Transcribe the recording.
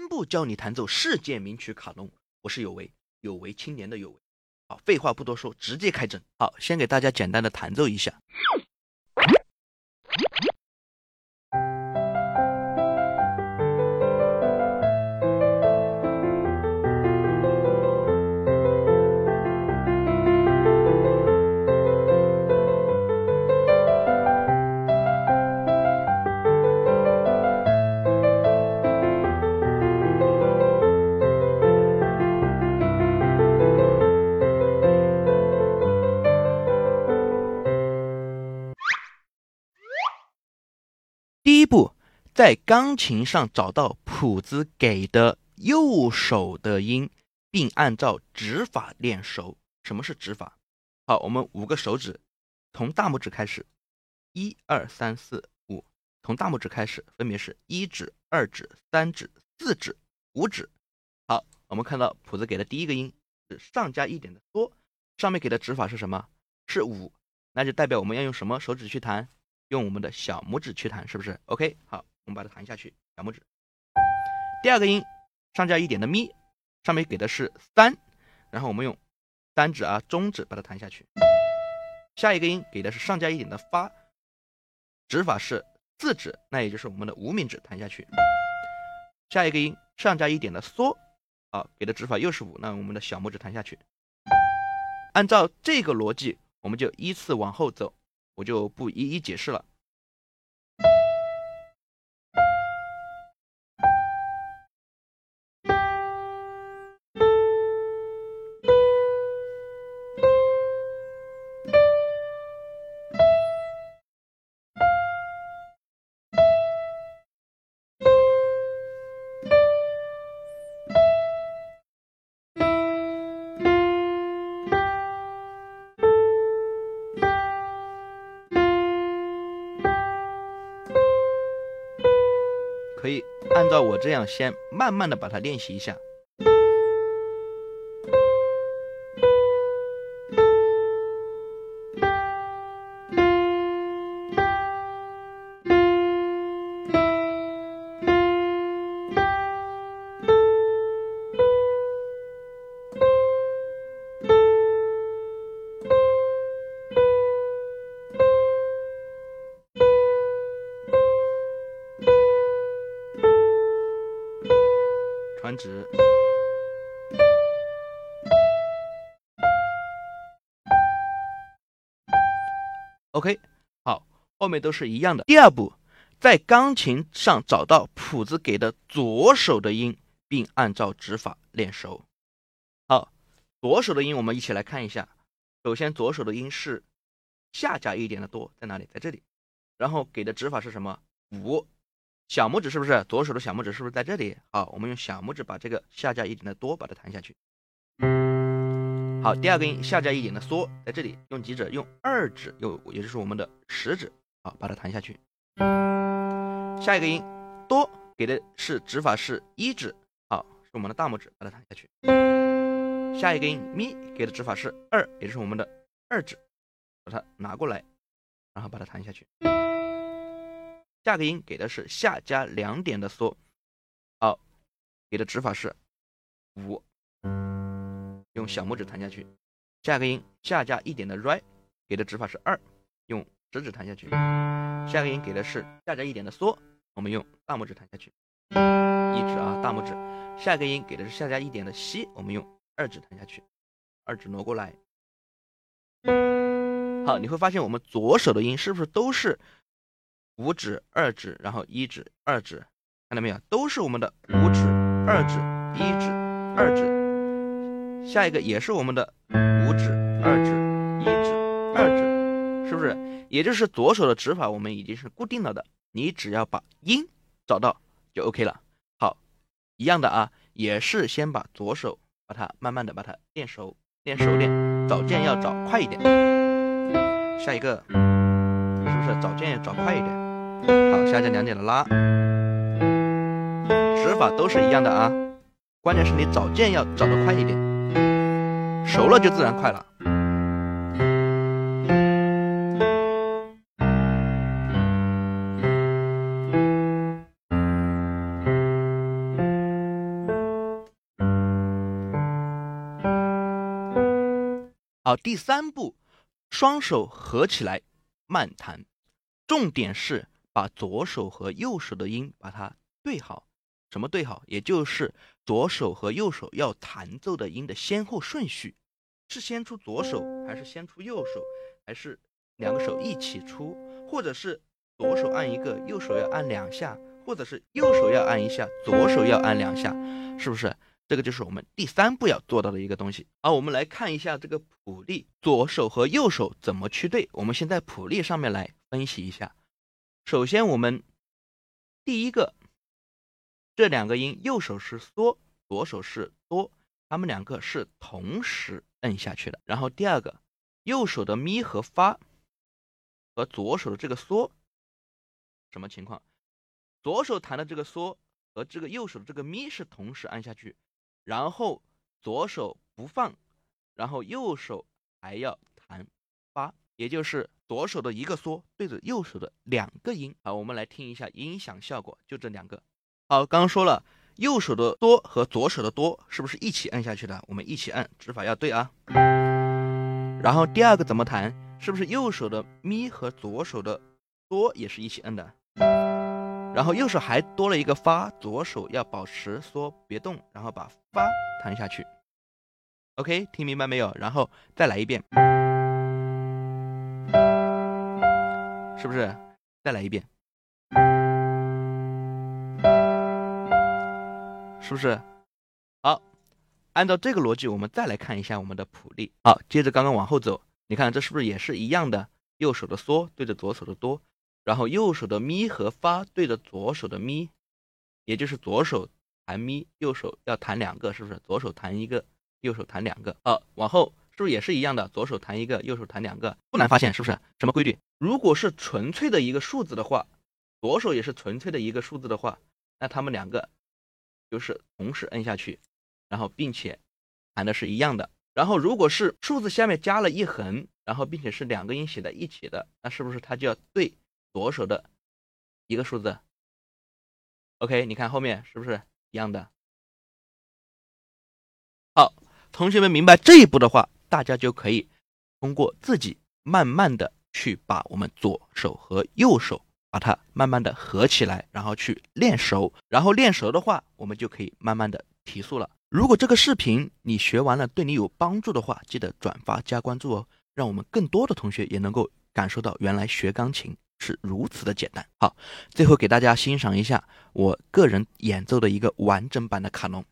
专步教你弹奏世界名曲卡农。我是有为，有为青年的有为。好，废话不多说，直接开整。好，先给大家简单的弹奏一下。在钢琴上找到谱子给的右手的音，并按照指法练熟。什么是指法？好，我们五个手指，从大拇指开始，一二三四五，从大拇指开始，分别是一指、二指、三指、四指、五指。好，我们看到谱子给的第一个音是上加一点的哆，上面给的指法是什么？是五，那就代表我们要用什么手指去弹？用我们的小拇指去弹，是不是？OK，好，我们把它弹下去。小拇指。第二个音上加一点的咪，上面给的是三，然后我们用三指啊中指把它弹下去。下一个音给的是上加一点的发，指法是四指，那也就是我们的无名指弹下去。下一个音上加一点的嗦，好，给的指法又是五，那我们的小拇指弹下去。按照这个逻辑，我们就依次往后走。我就不一一解释了。照我这样，先慢慢的把它练习一下。，OK，好，后面都是一样的。第二步，在钢琴上找到谱子给的左手的音，并按照指法练熟。好，左手的音我们一起来看一下。首先，左手的音是下加一点的哆，在哪里？在这里。然后给的指法是什么？五。小拇指是不是左手的小拇指是不是在这里？好，我们用小拇指把这个下加一点的哆把它弹下去。好，第二个音下加一点的嗦在这里，用几指？用二指，又也就是我们的食指，好，把它弹下去。下一个音哆给的是指法是一指，好，是我们的大拇指，把它弹下去。下一个音咪给的指法是二，也就是我们的二指，把它拿过来，然后把它弹下去。下个音给的是下加两点的嗦，好，给的指法是五，用小拇指弹下去。下个音下加一点的 r，给的指法是二，用食指弹下去。下个音给的是下加一点的嗦，我们用大拇指弹下去，一指啊，大拇指。下个音给的是下加一点的西，我们用二指弹下去，二指挪过来。好，你会发现我们左手的音是不是都是？五指、二指，然后一指、二指，看到没有？都是我们的五指、二指、一指、二指。下一个也是我们的五指、二指、一指、二指，是不是？也就是左手的指法我们已经是固定了的，你只要把音找到就 OK 了。好，一样的啊，也是先把左手把它慢慢的把它练熟，练熟练，找键要找快一点。下一个是不是找键要找快一点？好，下降两点的拉，指法都是一样的啊，关键是你找键要找得快一点，熟了就自然快了。好第三步双手合起来慢弹。重点是把左手和右手的音把它对好。什么对好？也就是左手和右手要弹奏的音的先后顺序，是先出左手，还是先出右手，还是两个手一起出，或者是左手按一个，右手要按两下，或者是右手要按一下，左手要按两下，是不是？这个就是我们第三步要做到的一个东西。好，我们来看一下这个谱例，左手和右手怎么去对。我们先在谱例上面来分析一下。首先，我们第一个这两个音，右手是嗦，左手是哆，它们两个是同时摁下去的。然后第二个，右手的咪和发和左手的这个嗦，什么情况？左手弹的这个嗦和这个右手的这个咪是同时按下去。然后左手不放，然后右手还要弹发，也就是左手的一个嗦对着右手的两个音。好，我们来听一下音响效果，就这两个。好，刚刚说了，右手的哆和左手的哆是不是一起按下去的？我们一起按，指法要对啊。然后第二个怎么弹？是不是右手的咪和左手的哆也是一起摁的？然后右手还多了一个发，左手要保持说别动，然后把发弹下去。OK，听明白没有？然后再来一遍，是不是？再来一遍，是不是？好，按照这个逻辑，我们再来看一下我们的谱例。好，接着刚刚往后走，你看这是不是也是一样的？右手的嗦对着左手的哆。然后右手的咪和发对着左手的咪，也就是左手弹咪，右手要弹两个，是不是？左手弹一个，右手弹两个。好，往后是不是也是一样的？左手弹一个，右手弹两个，不难发现，是不是？什么规律？如果是纯粹的一个数字的话，左手也是纯粹的一个数字的话，那他们两个就是同时摁下去，然后并且弹的是一样的。然后如果是数字下面加了一横，然后并且是两个音写在一起的，那是不是它就要对？左手的一个数字，OK，你看后面是不是一样的？好，同学们明白这一步的话，大家就可以通过自己慢慢的去把我们左手和右手把它慢慢的合起来，然后去练熟，然后练熟的话，我们就可以慢慢的提速了。如果这个视频你学完了对你有帮助的话，记得转发加关注哦，让我们更多的同学也能够感受到原来学钢琴。是如此的简单。好，最后给大家欣赏一下我个人演奏的一个完整版的卡农。